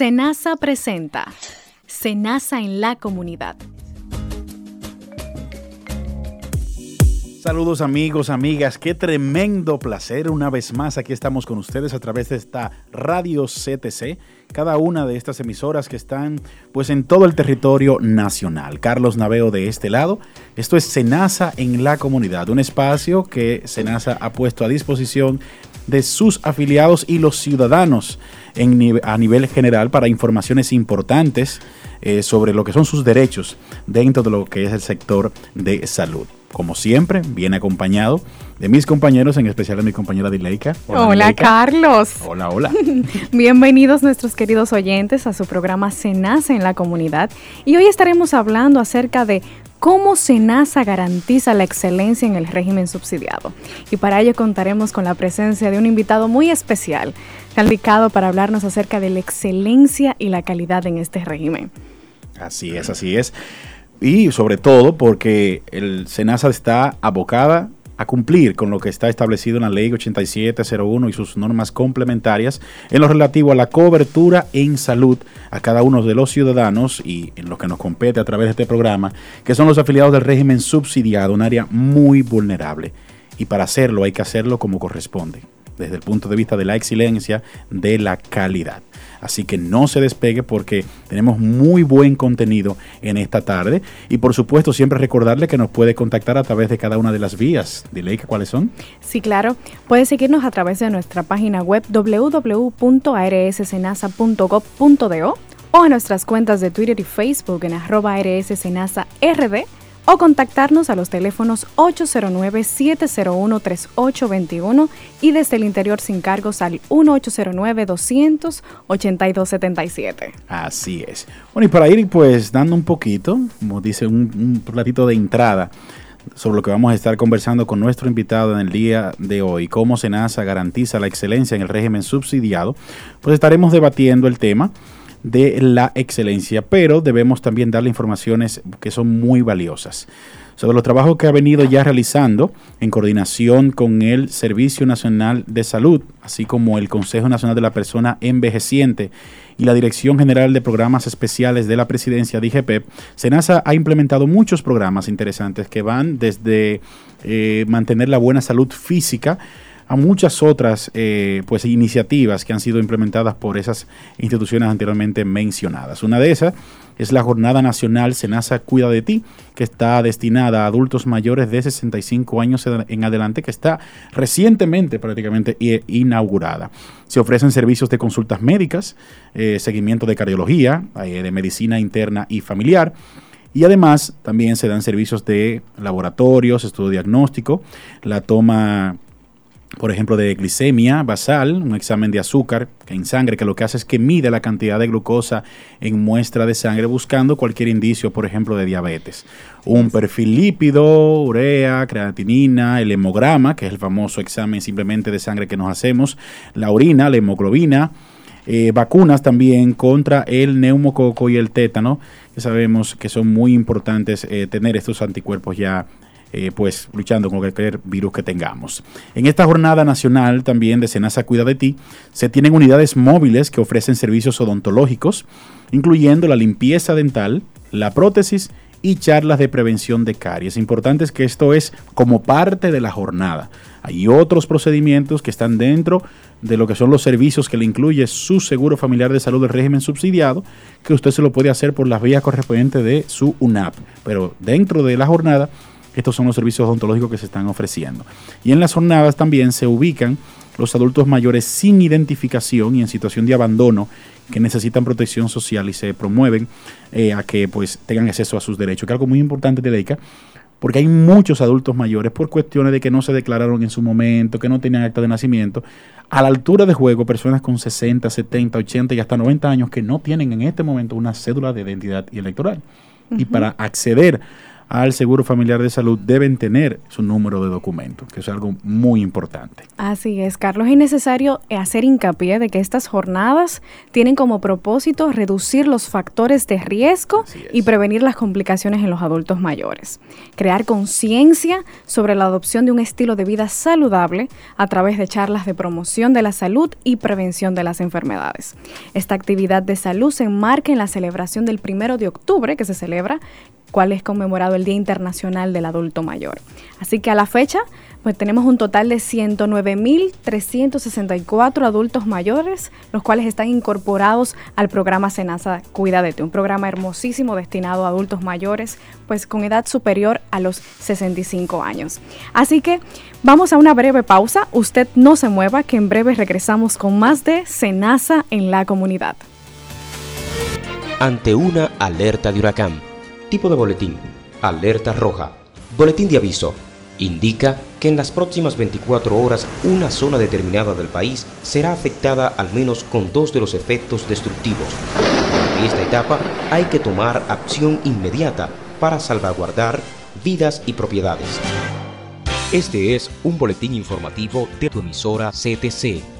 Senasa presenta Senasa en la comunidad. Saludos amigos, amigas, qué tremendo placer. Una vez más aquí estamos con ustedes a través de esta radio CTC, cada una de estas emisoras que están pues en todo el territorio nacional. Carlos Naveo de este lado. Esto es Senasa en la comunidad, un espacio que Senasa ha puesto a disposición de sus afiliados y los ciudadanos a nivel general para informaciones importantes eh, sobre lo que son sus derechos dentro de lo que es el sector de salud como siempre, viene acompañado de mis compañeros, en especial de mi compañera Dileika. Hola, hola Carlos. Hola, hola. Bienvenidos nuestros queridos oyentes a su programa Senasa en la comunidad. Y hoy estaremos hablando acerca de cómo Senasa garantiza la excelencia en el régimen subsidiado. Y para ello contaremos con la presencia de un invitado muy especial, calificado para hablarnos acerca de la excelencia y la calidad en este régimen. Así es, así es y sobre todo porque el SENASA está abocada a cumplir con lo que está establecido en la ley 8701 y sus normas complementarias en lo relativo a la cobertura en salud a cada uno de los ciudadanos y en lo que nos compete a través de este programa, que son los afiliados del régimen subsidiado, un área muy vulnerable. Y para hacerlo hay que hacerlo como corresponde, desde el punto de vista de la excelencia, de la calidad. Así que no se despegue porque tenemos muy buen contenido en esta tarde. Y por supuesto, siempre recordarle que nos puede contactar a través de cada una de las vías. Dile cuáles son. Sí, claro. Puede seguirnos a través de nuestra página web www.arssenasa.gov.do o en nuestras cuentas de Twitter y Facebook en arroba rd o contactarnos a los teléfonos 809-701-3821 y desde el interior sin cargos al 1809-200-8277. Así es. Bueno, y para ir pues dando un poquito, como dice un, un platito de entrada, sobre lo que vamos a estar conversando con nuestro invitado en el día de hoy, cómo SENASA garantiza la excelencia en el régimen subsidiado, pues estaremos debatiendo el tema de la excelencia, pero debemos también darle informaciones que son muy valiosas. Sobre los trabajos que ha venido ya realizando en coordinación con el Servicio Nacional de Salud, así como el Consejo Nacional de la Persona Envejeciente y la Dirección General de Programas Especiales de la Presidencia de SENASA ha implementado muchos programas interesantes que van desde eh, mantener la buena salud física, a muchas otras eh, pues, iniciativas que han sido implementadas por esas instituciones anteriormente mencionadas. Una de esas es la Jornada Nacional Senasa Cuida de Ti, que está destinada a adultos mayores de 65 años en adelante, que está recientemente prácticamente inaugurada. Se ofrecen servicios de consultas médicas, eh, seguimiento de cardiología, eh, de medicina interna y familiar. Y además también se dan servicios de laboratorios, estudio diagnóstico, la toma por ejemplo, de glicemia basal, un examen de azúcar en sangre que lo que hace es que mide la cantidad de glucosa en muestra de sangre buscando cualquier indicio, por ejemplo, de diabetes. Un perfil lípido, urea, creatinina, el hemograma, que es el famoso examen simplemente de sangre que nos hacemos, la orina, la hemoglobina, eh, vacunas también contra el neumococo y el tétano, que sabemos que son muy importantes eh, tener estos anticuerpos ya eh, pues luchando con cualquier virus que tengamos. En esta jornada nacional también de Senasa Cuida de Ti, se tienen unidades móviles que ofrecen servicios odontológicos, incluyendo la limpieza dental, la prótesis y charlas de prevención de caries. Importante es que esto es como parte de la jornada. Hay otros procedimientos que están dentro de lo que son los servicios que le incluye su seguro familiar de salud del régimen subsidiado, que usted se lo puede hacer por las vías correspondientes de su UNAP. Pero dentro de la jornada estos son los servicios odontológicos que se están ofreciendo. Y en las jornadas también se ubican los adultos mayores sin identificación y en situación de abandono que necesitan protección social y se promueven eh, a que pues tengan acceso a sus derechos, que es algo muy importante de DEICA, porque hay muchos adultos mayores por cuestiones de que no se declararon en su momento, que no tenían acta de nacimiento, a la altura de juego personas con 60, 70, 80 y hasta 90 años que no tienen en este momento una cédula de identidad y electoral. Y para acceder al Seguro Familiar de Salud deben tener su número de documento, que es algo muy importante. Así es, Carlos. Es necesario hacer hincapié de que estas jornadas tienen como propósito reducir los factores de riesgo y prevenir las complicaciones en los adultos mayores. Crear conciencia sobre la adopción de un estilo de vida saludable a través de charlas de promoción de la salud y prevención de las enfermedades. Esta actividad de salud se enmarca en la celebración del primero de octubre, que se celebra cual es conmemorado el Día Internacional del Adulto Mayor. Así que a la fecha, pues tenemos un total de 109.364 adultos mayores, los cuales están incorporados al programa Senasa Cuídate, un programa hermosísimo destinado a adultos mayores, pues con edad superior a los 65 años. Así que vamos a una breve pausa, usted no se mueva, que en breve regresamos con más de Senasa en la comunidad. Ante una alerta de huracán Tipo de boletín. Alerta roja. Boletín de aviso. Indica que en las próximas 24 horas una zona determinada del país será afectada al menos con dos de los efectos destructivos. En esta etapa hay que tomar acción inmediata para salvaguardar vidas y propiedades. Este es un boletín informativo de tu emisora CTC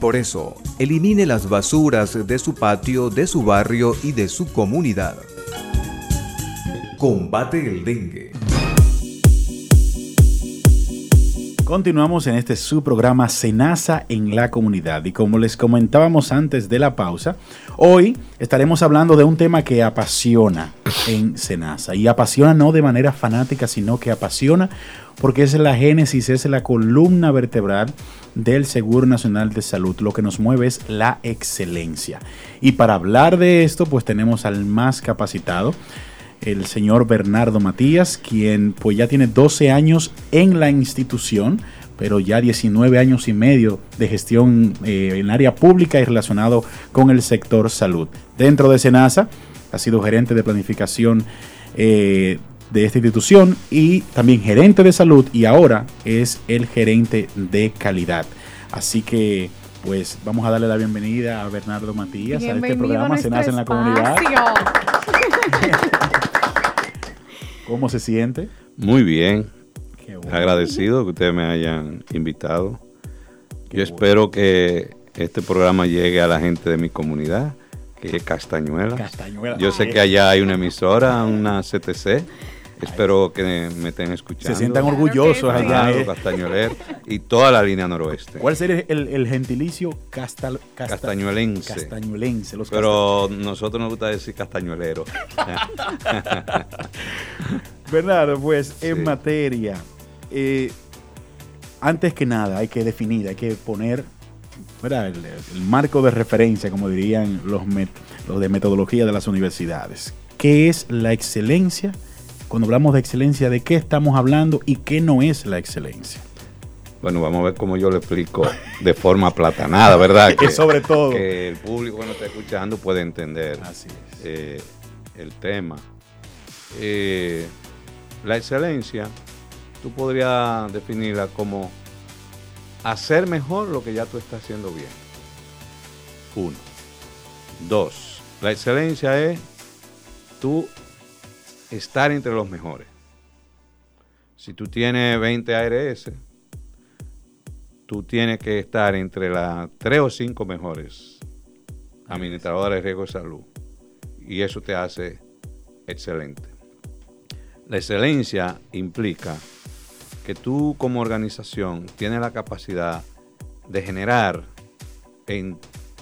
Por eso, elimine las basuras de su patio, de su barrio y de su comunidad. Combate el dengue. Continuamos en este su programa Senasa en la comunidad y como les comentábamos antes de la pausa, hoy estaremos hablando de un tema que apasiona en Senasa y apasiona no de manera fanática, sino que apasiona porque es la génesis, es la columna vertebral del Seguro Nacional de Salud. Lo que nos mueve es la excelencia. Y para hablar de esto, pues tenemos al más capacitado, el señor Bernardo Matías, quien pues ya tiene 12 años en la institución, pero ya 19 años y medio de gestión eh, en área pública y relacionado con el sector salud. Dentro de Senasa, ha sido gerente de planificación eh, de esta institución y también gerente de salud y ahora es el gerente de calidad. Así que pues vamos a darle la bienvenida a Bernardo Matías a este programa Se nace en la comunidad. ¿Cómo se siente? Muy bien. Agradecido que ustedes me hayan invitado. Yo espero que este programa llegue a la gente de mi comunidad, que es Castañuela. Castañuela. Yo sé que allá hay una emisora, una CTC Espero que me estén escuchando. Se sientan orgullosos allá. Eh. Castañueler y toda la línea noroeste. ¿Cuál sería el, gentilicio castañuelense? Castañuelense. Pero nosotros nos gusta decir castañuelero. Bernardo, pues en materia, eh, antes que nada hay que definir, hay que poner el, marco de referencia, como dirían los, los de metodología de las universidades. ¿Qué es la excelencia? Cuando hablamos de excelencia, ¿de qué estamos hablando y qué no es la excelencia? Bueno, vamos a ver cómo yo lo explico de forma platanada, ¿verdad? que sobre todo. Que el público cuando está escuchando puede entender eh, el tema. Eh, la excelencia, tú podrías definirla como hacer mejor lo que ya tú estás haciendo bien. Uno. Dos. La excelencia es tú estar entre los mejores. Si tú tienes 20 ARS, tú tienes que estar entre las 3 o 5 mejores administradores de riesgo de salud. Y eso te hace excelente. La excelencia implica que tú como organización tienes la capacidad de generar en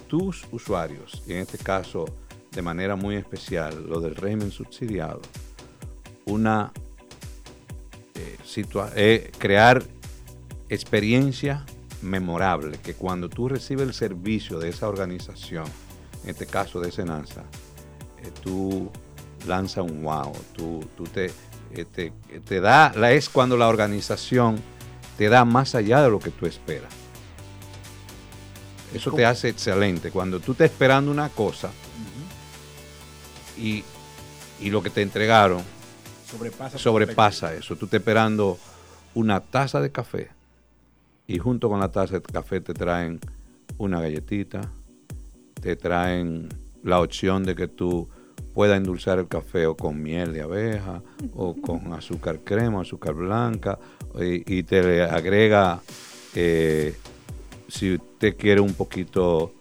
tus usuarios, y en este caso de manera muy especial lo del régimen subsidiado, una eh, eh, crear experiencia memorable, que cuando tú recibes el servicio de esa organización, en este caso de Senanza, eh, tú lanzas un wow, tú, tú te, te, te, da, la, es cuando la organización te da más allá de lo que tú esperas. Eso te hace excelente. Cuando tú estás esperando una cosa y, lo que te entregaron sobrepasa, sobrepasa eso. Tú estás esperando una taza de café y junto con la taza de café te traen una galletita, te traen la opción de que tú puedas endulzar el café o con miel de abeja o con azúcar crema, azúcar blanca y, te le agrega eh, si usted quiere un poquito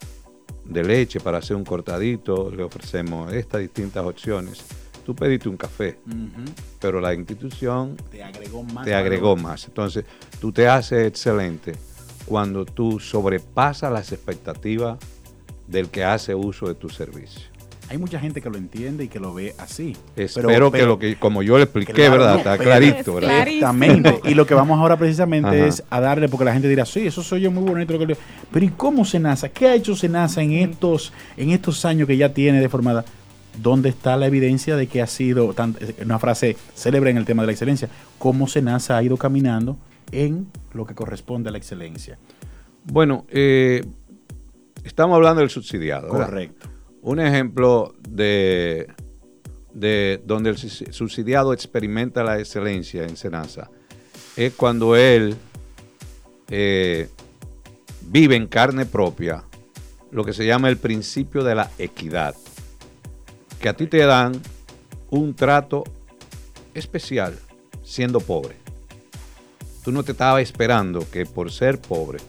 de leche para hacer un cortadito, le ofrecemos estas distintas opciones. Tú pediste un café, pero la institución te agregó más. Te agregó más. Entonces, tú te haces excelente cuando tú sobrepasas las expectativas del que hace uso de tu servicio hay mucha gente que lo entiende y que lo ve así. Espero que lo que, como yo le expliqué, ¿verdad? Está clarito, ¿verdad? Exactamente. Y lo que vamos ahora precisamente es a darle, porque la gente dirá, sí, eso soy yo muy bonito. Lo que Pero ¿y cómo Senasa? ¿Qué ha hecho Senasa en estos, en estos años que ya tiene de formada? ¿Dónde está la evidencia de que ha sido, una frase célebre en el tema de la excelencia, cómo Senasa ha ido caminando en lo que corresponde a la excelencia? Bueno, eh, estamos hablando del subsidiado. Correcto. Un ejemplo de, de donde el subsidiado experimenta la excelencia en Senasa es cuando él eh, vive en carne propia lo que se llama el principio de la equidad. Que a ti te dan un trato especial siendo pobre. Tú no te estabas esperando que por ser pobre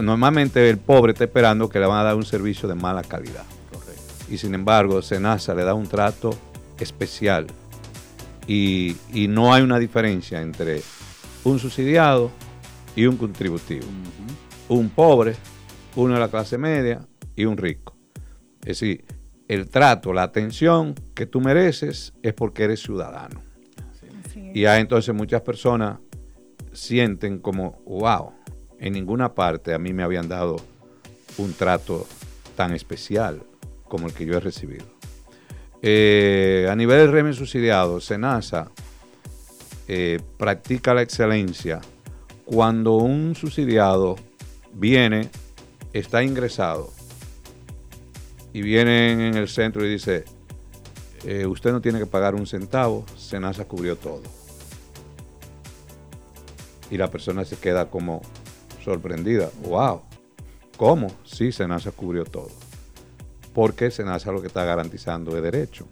normalmente el pobre está esperando que le van a dar un servicio de mala calidad. Y sin embargo, Senasa le da un trato especial. Y, no hay una diferencia entre un subsidiado y un contributivo. Un pobre, uno de la clase media y un rico. Es decir, el trato, la atención que tú mereces es porque eres ciudadano. Y hay entonces muchas personas sienten como, wow, en ninguna parte a mí me habían dado un trato tan especial como el que yo he recibido. Eh, a nivel del régimen subsidiado, SENASA eh, practica la excelencia cuando un subsidiado viene, está ingresado y viene en el centro y dice, eh, usted no tiene que pagar un centavo, SENASA cubrió todo. Y la persona se queda como, sorprendida. ¡Wow! ¿Cómo? Sí, Senasa cubrió todo. Porque Senasa lo que está garantizando es derecho.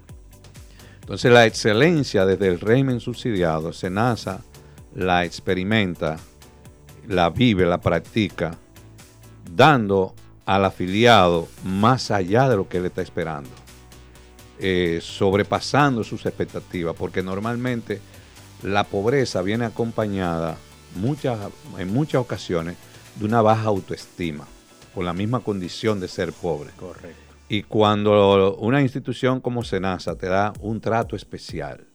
Entonces la excelencia desde el régimen subsidiado, Senasa la experimenta, la vive, la practica, dando al afiliado más allá de lo que él está esperando, eh, sobrepasando sus expectativas, porque normalmente la pobreza viene acompañada muchas, en muchas ocasiones de una baja autoestima, por la misma condición de ser pobre. Correcto. Y cuando una institución como Senasa te da un trato especial,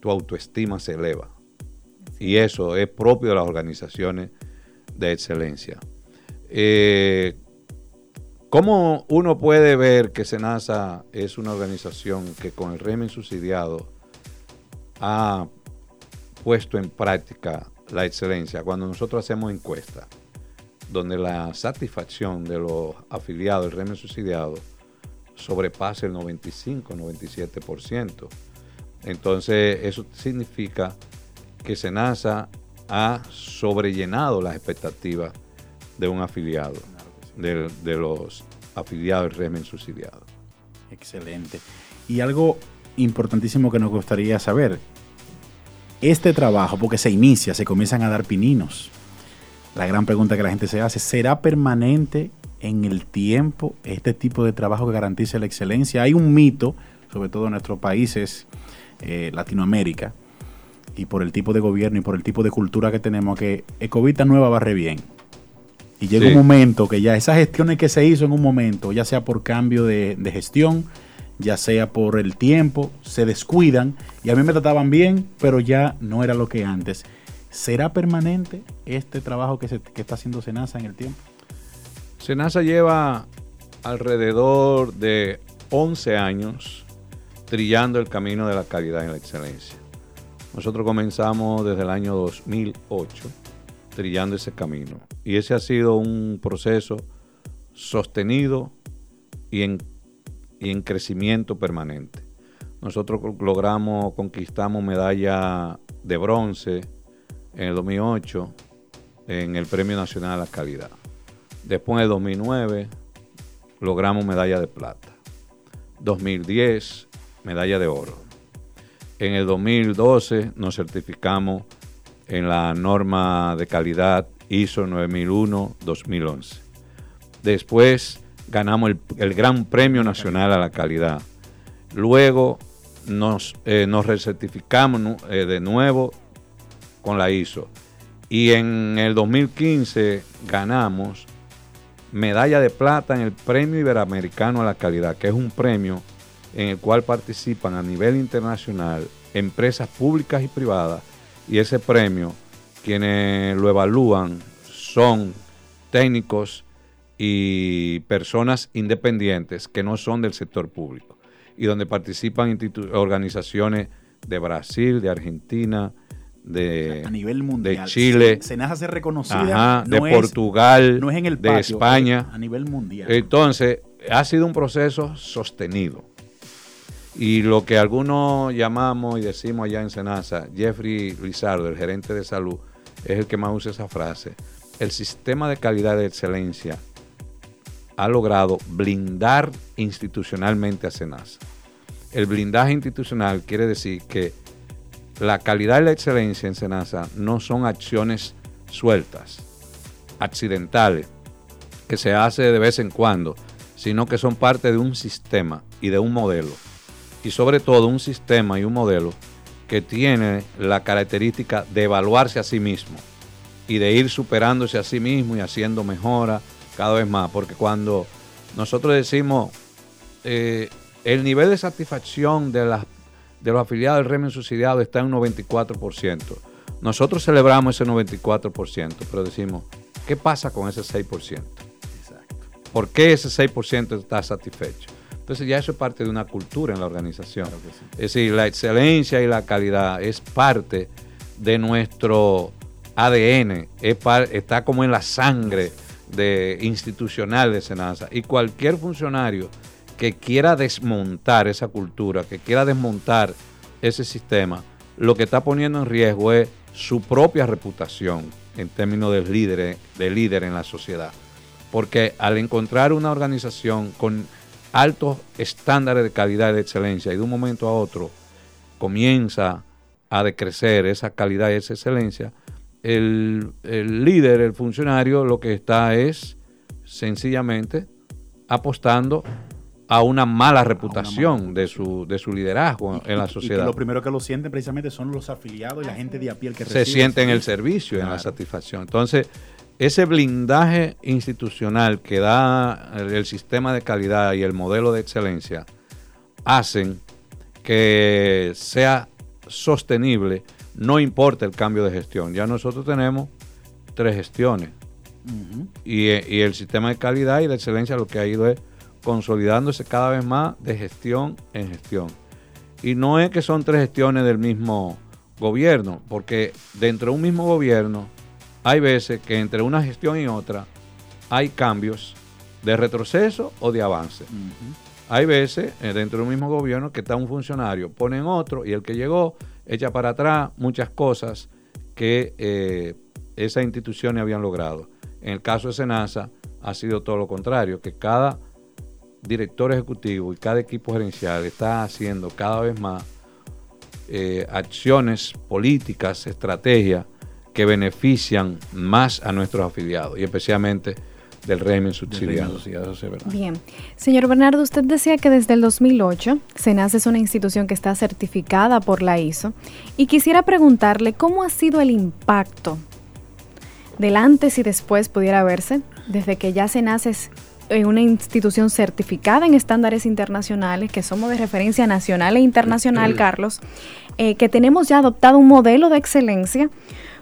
tu autoestima se eleva. Y eso es propio de las organizaciones de excelencia. Eh, ¿Cómo uno puede ver que Senasa es una organización que con el régimen subsidiado ha puesto en práctica la excelencia, cuando nosotros hacemos encuestas, donde la satisfacción de los afiliados del régimen subsidiado sobrepasa el 95-97%. Entonces, eso significa que SENASA ha sobrellenado las expectativas de un afiliado, de, de los afiliados del régimen subsidiado. Excelente. Y algo importantísimo que nos gustaría saber, este trabajo, porque se inicia, se comienzan a dar pininos. La gran pregunta que la gente se hace, ¿será permanente en el tiempo este tipo de trabajo que garantice la excelencia? Hay un mito, sobre todo en nuestros países, eh, Latinoamérica, y por el tipo de gobierno y por el tipo de cultura que tenemos, que Ecovita nueva barre bien. Y llega un momento que ya esas gestiones que se hizo en un momento, ya sea por cambio de, de, gestión, ya sea por el tiempo, se descuidan y a mí me trataban bien, pero ya no era lo que antes. ¿Será permanente este trabajo que, se, que está haciendo Senasa en el tiempo? Senasa lleva alrededor de 11 años trillando el camino de la calidad y la excelencia. Nosotros comenzamos desde el año 2008 trillando ese camino y ese ha sido un proceso sostenido y en, y en crecimiento permanente. Nosotros logramos, conquistamos medalla de bronce en el 2008 en el Premio Nacional a la Calidad. Después en el 2009 logramos medalla de plata. 2010 medalla de oro. En el 2012 nos certificamos en la norma de calidad ISO 9001-2011. Después ganamos el, Gran Premio Nacional a la Calidad. Luego nos, eh, nos recertificamos eh, de nuevo con la ISO. Y en el 2015 ganamos medalla de plata en el Premio Iberoamericano a la Calidad, que es un premio en el cual participan a nivel internacional empresas públicas y privadas y ese premio quienes lo evalúan son técnicos y personas independientes que no son del sector público y donde participan organizaciones de Brasil, de Argentina, de, a nivel mundial. de Chile, Senasa se reconocida de Portugal, no es en el de España, a nivel mundial. Entonces, ha sido un proceso sostenido. Y lo que algunos llamamos y decimos allá en Senasa, Jeffrey Lizardo, el gerente de salud, es el que más usa esa frase. El sistema de calidad de excelencia ha logrado blindar institucionalmente a Senasa. El blindaje institucional quiere decir que la calidad y la excelencia en Senasa no son acciones sueltas, accidentales, que se hace de vez en cuando, sino que son parte de un sistema y de un modelo y sobre todo un sistema y un modelo que tiene la característica de evaluarse a sí mismo y de ir superándose a sí mismo y haciendo mejora cada vez más. Porque cuando nosotros decimos eh, el nivel de satisfacción de, las, de los afiliados del régimen subsidiado está en un 94%, nosotros celebramos ese 94%, pero decimos, ¿qué pasa con ese 6%? Exacto. ¿Por qué ese 6% está satisfecho? Entonces ya eso es parte de una cultura en la organización. Es decir, la excelencia y la calidad es parte de nuestro ADN, está como en la sangre de, institucional de Senasa. Y cualquier funcionario que quiera desmontar esa cultura, que quiera desmontar ese sistema, lo que está poniendo en riesgo es su propia reputación en términos de líder, de líder en la sociedad. Porque al encontrar una organización con altos estándares de calidad y de excelencia y de un momento a otro comienza a decrecer esa calidad y esa excelencia, el, líder, el funcionario, lo que está es sencillamente apostando a una mala reputación de, su, de su liderazgo en la sociedad. Y lo primero que lo sienten precisamente son los afiliados y la gente de a pie que Se siente en el servicio, en la satisfacción. Entonces, ese blindaje institucional que da el, sistema de calidad y el modelo de excelencia hacen que sea sostenible, no importa el cambio de gestión. Ya nosotros tenemos tres gestiones y, y, el sistema de calidad y de excelencia lo que ha ido es consolidándose cada vez más de gestión en gestión. Y no es que son tres gestiones del mismo gobierno, porque dentro de un mismo gobierno hay veces que entre una gestión y otra hay cambios de retroceso o de avance. Hay veces eh, dentro de un mismo gobierno que está un funcionario, ponen otro y el que llegó echa para atrás muchas cosas que eh, esas instituciones habían logrado. En el caso de Senasa ha sido todo lo contrario, que cada director ejecutivo y cada equipo gerencial está haciendo cada vez más eh, acciones políticas, estrategias que benefician más a nuestros afiliados y especialmente del régimen subsidiado. Bien. Señor Bernardo, usted decía que desde el 2008 SENAS es una institución que está certificada por la ISO y quisiera preguntarle cómo ha sido el impacto del antes y después pudiera verse desde que ya SENAS es una institución certificada en estándares internacionales, que somos de referencia nacional e internacional, Carlos, eh, que tenemos ya adoptado un modelo de excelencia.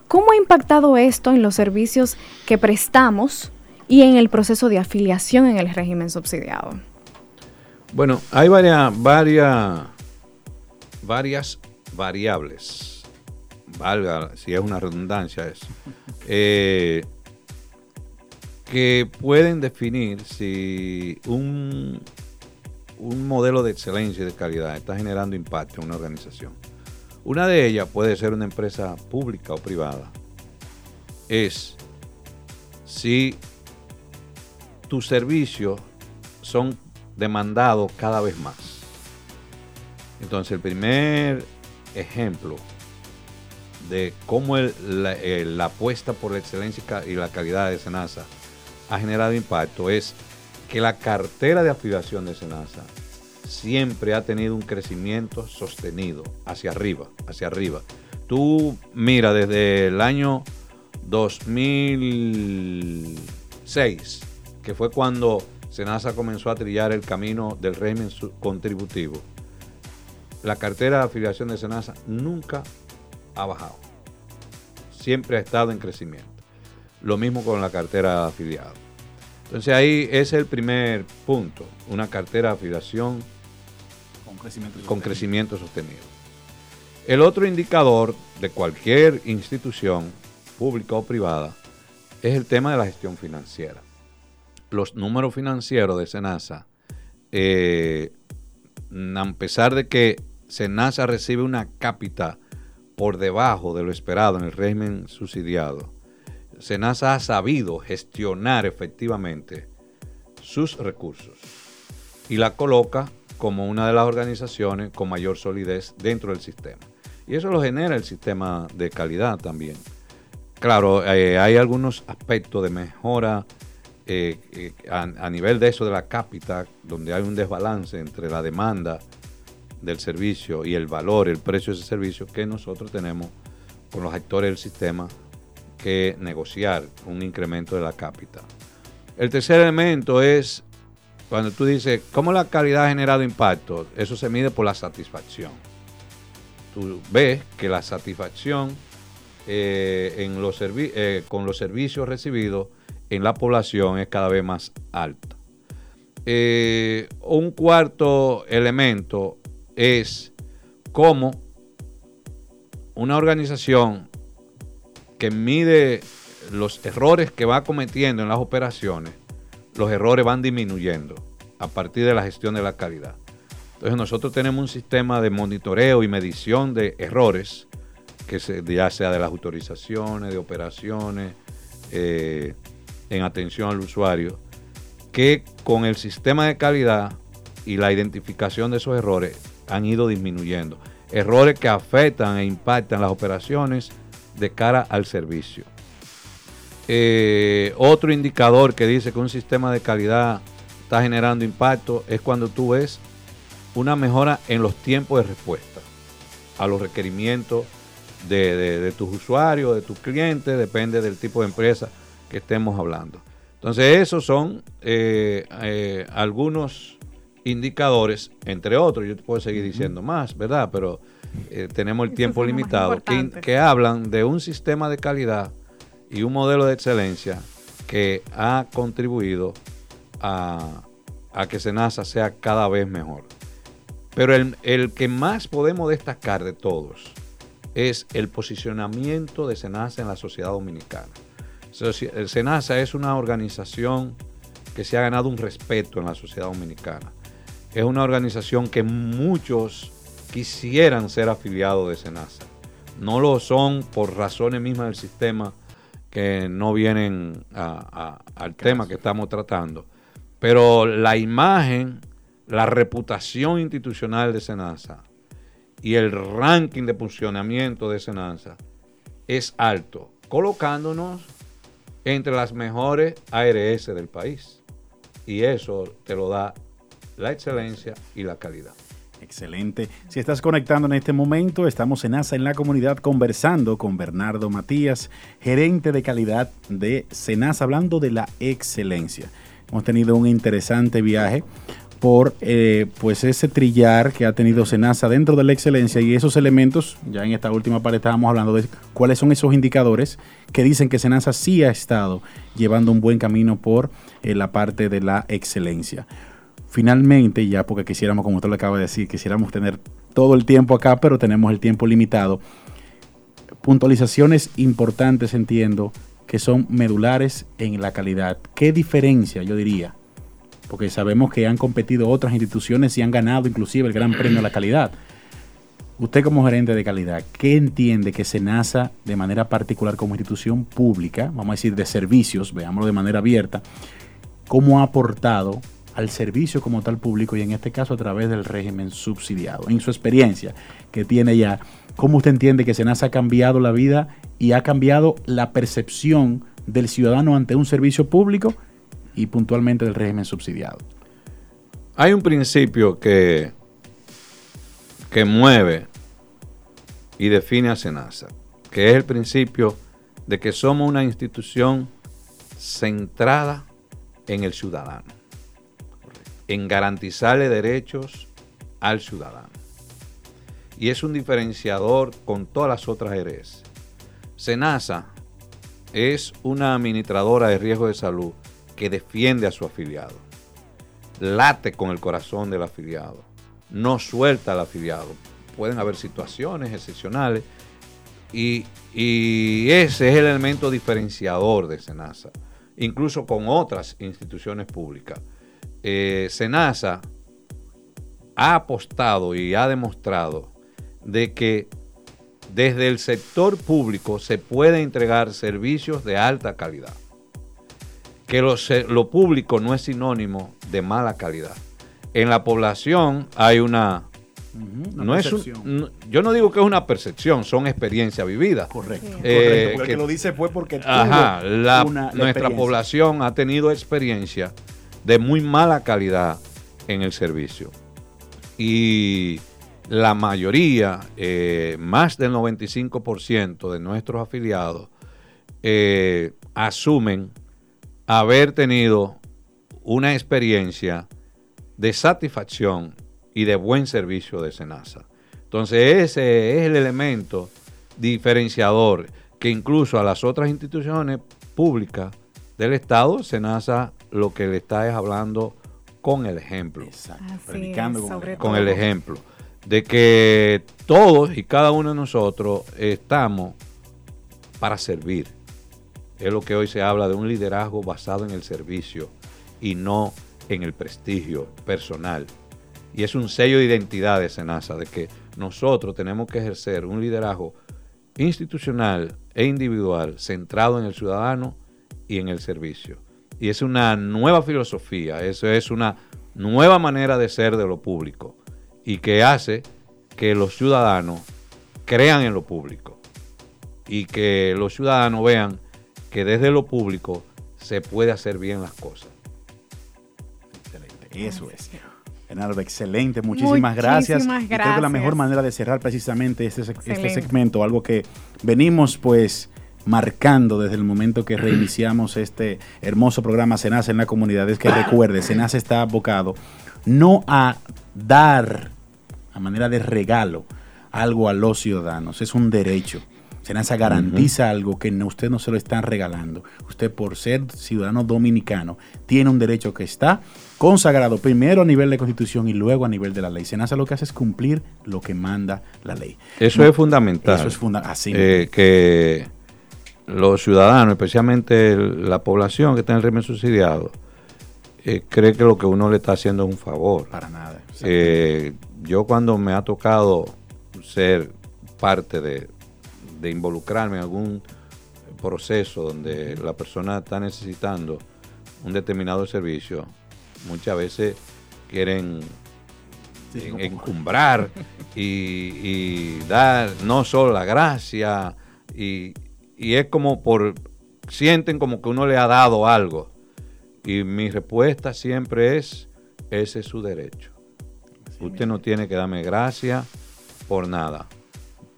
¿Cómo ha impactado esto en los servicios que prestamos y en el proceso de afiliación en el régimen subsidiado? Bueno, hay varias, varias, varias variables, valga si es una redundancia eso, eh, que pueden definir si un, un modelo de excelencia y de calidad está generando impacto en una organización. Una de ellas puede ser una empresa pública o privada. Es si tus servicios son demandados cada vez más. Entonces el primer ejemplo de cómo la, apuesta por la excelencia y la calidad de Senasa ha generado impacto es que la cartera de afiliación de Senasa siempre ha tenido un crecimiento sostenido hacia arriba, hacia arriba. Tú mira desde el año 2006, que fue cuando Senasa comenzó a trillar el camino del régimen contributivo, la cartera de afiliación de Senasa nunca ha bajado. Siempre ha estado en crecimiento. Lo mismo con la cartera de afiliados. Entonces ahí es el primer punto, una cartera de afiliación con crecimiento, sostenido. El otro indicador de cualquier institución, pública o privada, es el tema de la gestión financiera los números financieros de Senasa, eh, a pesar de que Senasa recibe una cápita por debajo de lo esperado en el régimen subsidiado, Senasa ha sabido gestionar efectivamente sus recursos y la coloca como una de las organizaciones con mayor solidez dentro del sistema. Y eso lo genera el sistema de calidad también. Claro, eh, hay algunos aspectos de mejora eh, eh, a, nivel de eso de la cápita, donde hay un desbalance entre la demanda del servicio y el valor, el precio de ese servicio, que nosotros tenemos con los actores del sistema que negociar un incremento de la cápita. El tercer elemento es cuando tú dices, ¿cómo la calidad ha generado impacto? Eso se mide por la satisfacción. Tú ves que la satisfacción eh, los con los servicios recibidos en la población es cada vez más alta. Eh, un cuarto elemento es cómo una organización que mide los errores que va cometiendo en las operaciones, los errores van disminuyendo a partir de la gestión de la calidad. Entonces nosotros tenemos un sistema de monitoreo y medición de errores, que ya sea de las autorizaciones, de operaciones, eh, en atención al usuario, que con el sistema de calidad y la identificación de esos errores han ido disminuyendo. Errores que afectan e impactan las operaciones de cara al servicio. Eh, otro indicador que dice que un sistema de calidad está generando impacto es cuando tú ves una mejora en los tiempos de respuesta a los requerimientos de, de tus usuarios, de tus clientes, depende del tipo de empresa que estemos hablando. Entonces, esos son eh, eh, algunos indicadores, entre otros, yo te puedo seguir diciendo más, ¿verdad? Pero tenemos el tiempo limitado, que, hablan de un sistema de calidad y un modelo de excelencia que ha contribuido a, a que Senasa sea cada vez mejor. Pero el, el, que más podemos destacar de todos es el posicionamiento de Senasa en la sociedad dominicana. SENASA es una organización que se ha ganado un respeto en la sociedad dominicana. Es una organización que muchos quisieran ser afiliados de SENASA. No lo son por razones mismas del sistema que no vienen al tema que estamos tratando. Pero la imagen, la reputación institucional de SENASA y el ranking de funcionamiento de SENASA es alto, colocándonos entre las mejores ARS del país. Y eso te lo da la excelencia y la calidad. Excelente. Si estás conectando en este momento, estamos en ASA en la comunidad conversando con Bernardo Matías, gerente de calidad de Senasa, hablando de la excelencia. Hemos tenido un interesante viaje por eh, pues ese trillar que ha tenido Senasa dentro de la excelencia y esos elementos, ya en esta última parte estábamos hablando de cuáles son esos indicadores que dicen que Senasa sí ha estado llevando un buen camino por eh, la parte de la excelencia. Finalmente, ya porque quisiéramos, como usted lo acaba de decir, quisiéramos tener todo el tiempo acá, pero tenemos el tiempo limitado. Puntualizaciones importantes, entiendo, que son medulares en la calidad. ¿Qué diferencia, yo diría? Porque sabemos que han competido otras instituciones y han ganado inclusive el Gran Premio a la Calidad. Usted como gerente de calidad, ¿qué entiende que SENASA de manera particular como institución pública, vamos a decir de servicios, veámoslo de manera abierta, cómo ha aportado al servicio como tal público y en este caso a través del régimen subsidiado. En su experiencia que tiene ya, ¿cómo usted entiende que SENASA ha cambiado la vida y ha cambiado la percepción del ciudadano ante un servicio público y puntualmente del régimen subsidiado? Hay un principio que, que mueve y define a SENASA, que es el principio de que somos una institución centrada en el ciudadano en garantizarle derechos al ciudadano. Y es un diferenciador con todas las otras ERES. SENASA es una administradora de riesgo de salud que defiende a su afiliado. Late con el corazón del afiliado. No suelta al afiliado. Pueden haber situaciones excepcionales y, y ese es el elemento diferenciador de SENASA, incluso con otras instituciones públicas eh, Senasa ha apostado y ha demostrado de que desde el sector público se puede entregar servicios de alta calidad. Que lo, público no es sinónimo de mala calidad. En la población hay una... no es yo no digo que es una percepción, son experiencias vividas. Correcto. Eh, correcto. que, lo dice fue porque nuestra población ha tenido experiencia de muy mala calidad en el servicio. Y la mayoría, eh, más del 95% de nuestros afiliados, eh, asumen haber tenido una experiencia de satisfacción y de buen servicio de Senasa. Entonces ese es el elemento diferenciador que incluso a las otras instituciones públicas del Estado, Senasa lo que le está es hablando con el ejemplo. predicando con, el ejemplo. De que todos y cada uno de nosotros estamos para servir. Es lo que hoy se habla de un liderazgo basado en el servicio y no en el prestigio personal. Y es un sello de identidad de Senasa, de que nosotros tenemos que ejercer un liderazgo institucional e individual centrado en el ciudadano y en el servicio. Y es una nueva filosofía, eso es una nueva manera de ser de lo público y que hace que los ciudadanos crean en lo público y que los ciudadanos vean que desde lo público se puede hacer bien las cosas. Excelente, eso es. Bernardo, excelente, muchísimas, gracias. gracias. creo que la mejor manera de cerrar precisamente este, este segmento, algo que venimos pues marcando desde el momento que reiniciamos este hermoso programa Senasa en la comunidad es que recuerde, Senasa está abocado no a dar a manera de regalo algo a los ciudadanos, es un derecho. Senasa garantiza algo que usted no se lo están regalando. Usted por ser ciudadano dominicano tiene un derecho que está consagrado primero a nivel de constitución y luego a nivel de la ley. Senasa lo que hace es cumplir lo que manda la ley. Eso es fundamental. Eso es fundamental. Eh, que los ciudadanos, especialmente la población que está en el régimen subsidiado, eh, cree que lo que uno le está haciendo es un favor. Para nada. Eh, yo cuando me ha tocado ser parte de, involucrarme en algún proceso donde la persona está necesitando un determinado servicio, muchas veces quieren encumbrar y, y, dar no solo la gracia y, y es como por sienten como que uno le ha dado algo. Y mi respuesta siempre es, ese es su derecho. Usted no tiene que darme gracias por nada.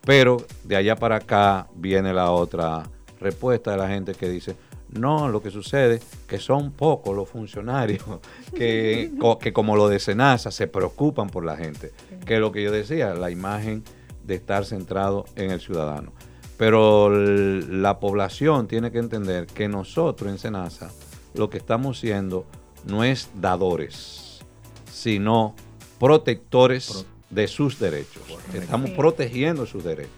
Pero de allá para acá viene la otra respuesta de la gente que dice, no, lo que sucede es que son pocos los funcionarios que, que como lo de Senasa se preocupan por la gente. Que es lo que yo decía, la imagen de estar centrado en el ciudadano. Pero la población tiene que entender que nosotros en Senasa lo que estamos siendo no es dadores, sino protectores de sus derechos. Estamos protegiendo sus derechos.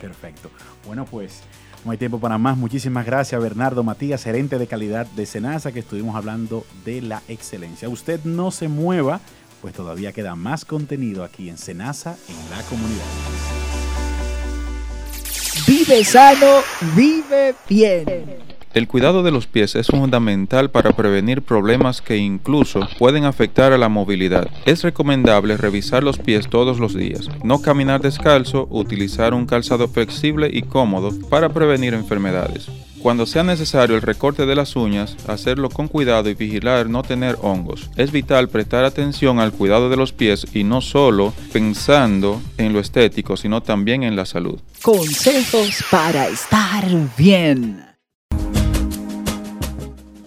Perfecto. Bueno, pues no hay tiempo para más. Muchísimas gracias, Bernardo Matías, gerente de calidad de Senasa, que estuvimos hablando de la excelencia. Usted no se mueva, pues todavía queda más contenido aquí en Senasa en la comunidad. Vive sano, vive bien. El cuidado de los pies es fundamental para prevenir problemas que incluso pueden afectar a la movilidad. Es recomendable revisar los pies todos los días, no caminar descalzo, utilizar un calzado flexible y cómodo para prevenir enfermedades. Cuando sea necesario el recorte de las uñas, hacerlo con cuidado y vigilar no tener hongos. Es vital prestar atención al cuidado de los pies y no solo pensando en lo estético, sino también en la salud. Consejos para estar bien.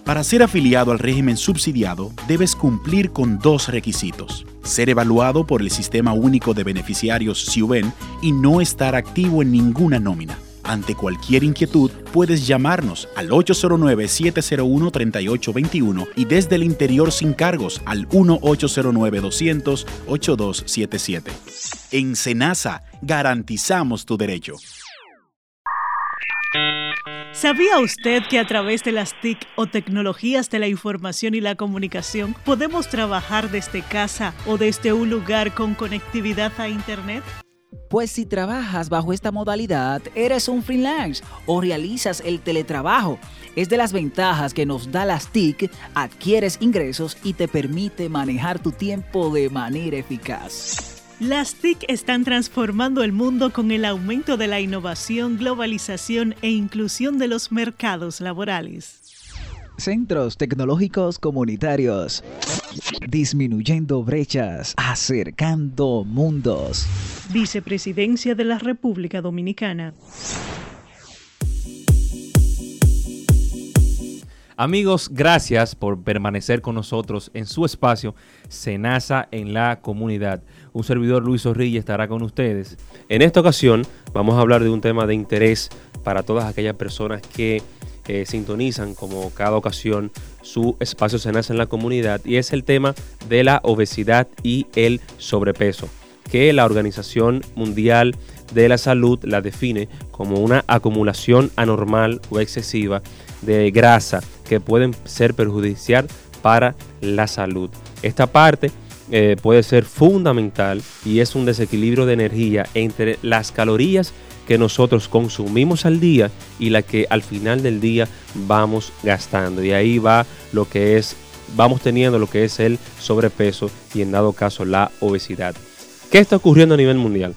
Para ser afiliado al régimen subsidiado, debes cumplir con dos requisitos. Ser evaluado por el Sistema Único de Beneficiarios SIUBEN y no estar activo en ninguna nómina. Ante cualquier inquietud, puedes llamarnos al 809-701-3821 y desde el interior sin cargos al 1-809-200-8277. En Senasa, garantizamos tu derecho. ¿Sabía usted que a través de las TIC o tecnologías de la información y la comunicación podemos trabajar desde casa o desde un lugar con conectividad a Internet? Pues si trabajas bajo esta modalidad, eres un freelance o realizas el teletrabajo. Es de las ventajas que nos da las TIC, adquieres ingresos y te permite manejar tu tiempo de manera eficaz. Las TIC están transformando el mundo con el aumento de la innovación, globalización e inclusión de los mercados laborales. Centros tecnológicos comunitarios. Disminuyendo brechas, acercando mundos. Vicepresidencia de la República Dominicana. Amigos, gracias por permanecer con nosotros en su espacio Senasa en la comunidad. Un servidor Luis Zorrilla estará con ustedes. En esta ocasión vamos a hablar de un tema de interés para todas aquellas personas que eh, sintonizan como cada ocasión su espacio Senasa en la comunidad y es el tema de la obesidad y el sobrepeso que la Organización Mundial de la Salud la define como una acumulación anormal o excesiva de grasa que pueden ser perjudicial para la salud. Esta parte eh, puede ser fundamental y es un desequilibrio de energía entre las calorías que nosotros consumimos al día y la que al final del día vamos gastando. Y ahí va lo que es, vamos teniendo lo que es el sobrepeso y en dado caso la obesidad. ¿Qué está ocurriendo a nivel mundial?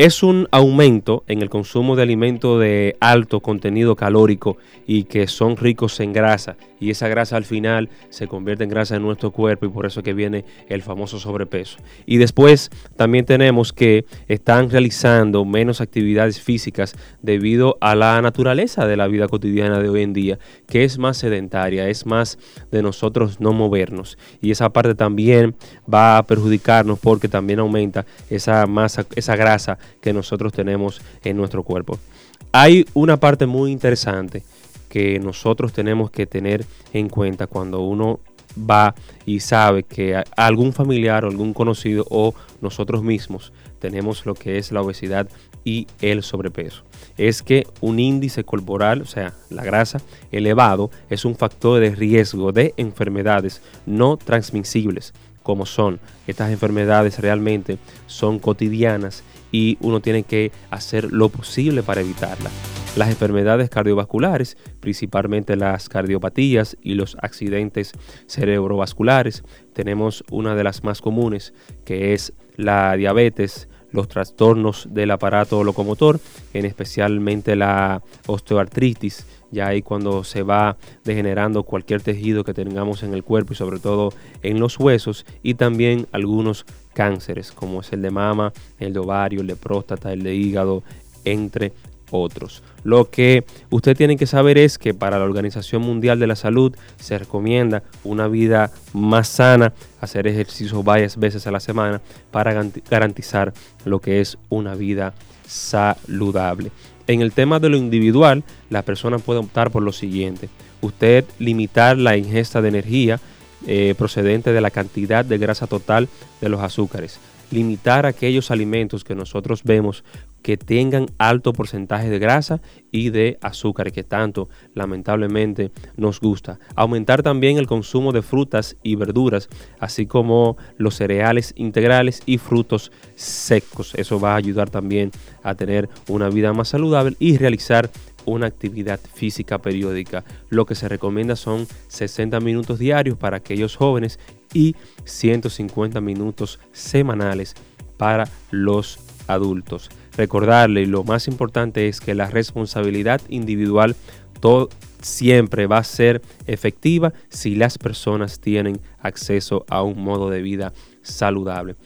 Es un aumento en el consumo de alimentos de alto contenido calórico y que son ricos en grasa y esa grasa al final se convierte en grasa en nuestro cuerpo y por eso que viene el famoso sobrepeso. Y después también tenemos que están realizando menos actividades físicas debido a la naturaleza de la vida cotidiana de hoy en día, que es más sedentaria, es más de nosotros no movernos y esa parte también va a perjudicarnos porque también aumenta esa masa, esa grasa que nosotros tenemos en nuestro cuerpo. Hay una parte muy interesante que nosotros tenemos que tener en cuenta cuando uno va y sabe que algún familiar o algún conocido o nosotros mismos tenemos lo que es la obesidad y el sobrepeso. Es que un índice corporal, o sea, la grasa elevado, es un factor de riesgo de enfermedades no transmisibles, como son estas enfermedades realmente son cotidianas y uno tiene que hacer lo posible para evitarla. Las enfermedades cardiovasculares, principalmente las cardiopatías y los accidentes cerebrovasculares, tenemos una de las más comunes que es la diabetes, los trastornos del aparato locomotor, en especialmente la osteoartritis, ya ahí cuando se va degenerando cualquier tejido que tengamos en el cuerpo y sobre todo en los huesos y también algunos cánceres como es el de mama, el de ovario, el de próstata, el de hígado, entre otros. Lo que usted tiene que saber es que para la Organización Mundial de la Salud se recomienda una vida más sana, hacer ejercicio varias veces a la semana para garantizar lo que es una vida saludable. En el tema de lo individual, la persona puede optar por lo siguiente. Usted limitar la ingesta de energía eh, procedente de la cantidad de grasa total de los azúcares limitar aquellos alimentos que nosotros vemos que tengan alto porcentaje de grasa y de azúcar que tanto lamentablemente nos gusta. Aumentar también el consumo de frutas y verduras, así como los cereales integrales y frutos secos. Eso va a ayudar también a tener una vida más saludable y realizar una actividad física periódica. Lo que se recomienda son 60 minutos diarios para aquellos jóvenes y 150 minutos semanales para los adultos. Recordarle, lo más importante es que la responsabilidad individual siempre va a ser efectiva si las personas tienen acceso a un modo de vida saludable.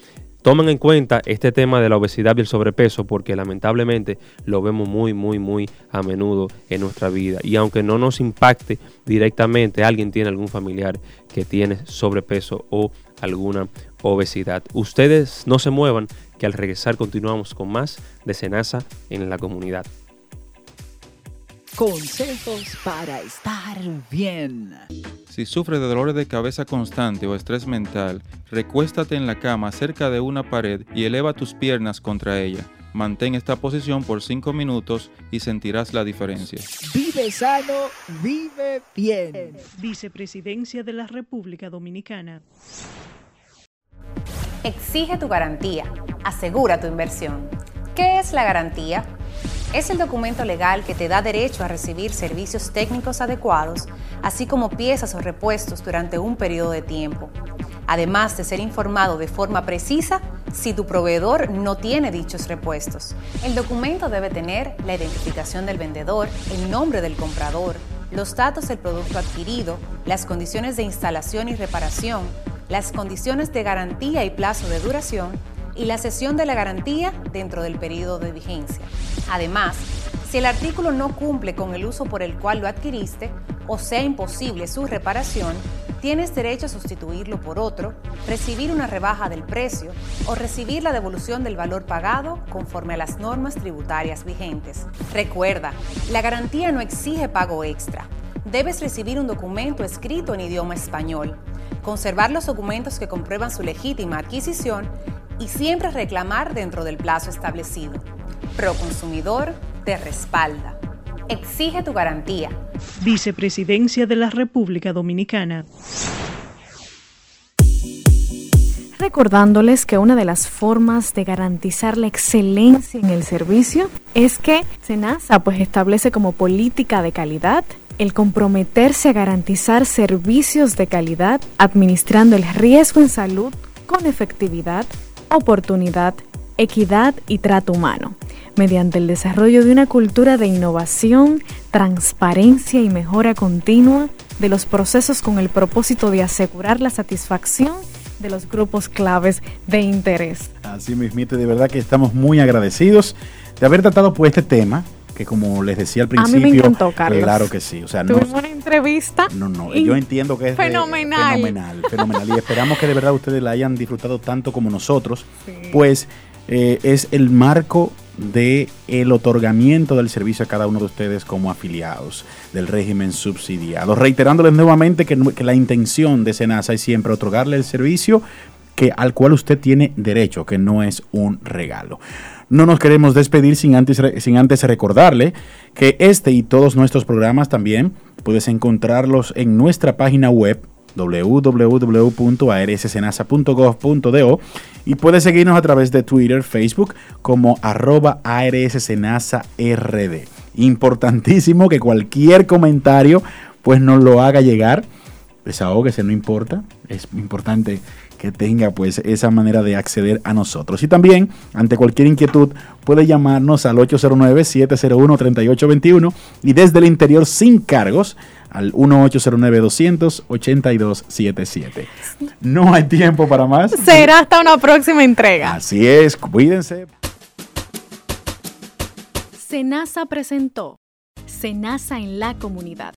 Tomen en cuenta este tema de la obesidad y el sobrepeso porque lamentablemente lo vemos muy, muy, muy a menudo en nuestra vida. Y aunque no nos impacte directamente, alguien tiene algún familiar que tiene sobrepeso o alguna obesidad. Ustedes no se muevan, que al regresar continuamos con más de Senasa en la comunidad. Consejos para estar bien. Si sufres de dolores de cabeza constante o estrés mental, recuéstate en la cama cerca de una pared y eleva tus piernas contra ella. Mantén esta posición por 5 minutos y sentirás la diferencia. Vive sano, vive bien. Vicepresidencia de la República Dominicana. Exige tu garantía. Asegura tu inversión. ¿Qué es la garantía? Es el documento legal que te da derecho a recibir servicios técnicos adecuados, así como piezas o repuestos durante un periodo de tiempo. Además de ser informado de forma precisa si tu proveedor no tiene dichos repuestos. El documento debe tener la identificación del vendedor, el nombre del comprador, los datos del producto adquirido, las condiciones de instalación y reparación, las condiciones de garantía y plazo de duración, y la cesión de la garantía dentro del periodo de vigencia. Además, si el artículo no cumple con el uso por el cual lo adquiriste o sea imposible su reparación, tienes derecho a sustituirlo por otro, recibir una rebaja del precio o recibir la devolución del valor pagado conforme a las normas tributarias vigentes. Recuerda, la garantía no exige pago extra. Debes recibir un documento escrito en idioma español, conservar los documentos que comprueban su legítima adquisición y siempre reclamar dentro del plazo establecido. Proconsumidor te respalda. Exige tu garantía. Vicepresidencia de la República Dominicana. Recordándoles que una de las formas de garantizar la excelencia en el servicio es que SENASA pues establece como política de calidad el comprometerse a garantizar servicios de calidad administrando el riesgo en salud con efectividad, oportunidad, equidad y trato humano, mediante el desarrollo de una cultura de innovación, transparencia y mejora continua de los procesos con el propósito de asegurar la satisfacción de los grupos claves de interés. Así mismo, de verdad que estamos muy agradecidos de haber tratado por este tema que como les decía al principio, a mí me encantó, Carlos. claro que sí, o sea, tuvimos una entrevista. No, no, yo entiendo que es fenomenal, fenomenal, fenomenal y esperamos que de verdad ustedes la hayan disfrutado tanto como nosotros, pues eh, es el marco de el otorgamiento del servicio a cada uno de ustedes como afiliados del régimen subsidiado. Reiterándoles nuevamente que, que la intención de Senasa es siempre otorgarle el servicio que al cual usted tiene derecho, que no es un regalo. No nos queremos despedir sin antes, sin antes recordarle que este y todos nuestros programas también puedes encontrarlos en nuestra página web www.arssenasa.gov.do y puedes seguirnos a través de Twitter, Facebook como arroba ARSSenasa.rd. Importantísimo que cualquier comentario pues nos lo haga llegar. Desahógese, no importa. Es importante que tenga pues esa manera de acceder a nosotros. Y también, ante cualquier inquietud, puede llamarnos al 809-701-3821 y desde el interior sin cargos al 1809-200-8277. No hay tiempo para más. Será hasta una próxima entrega. Así es, cuídense. Senasa presentó Senasa en la comunidad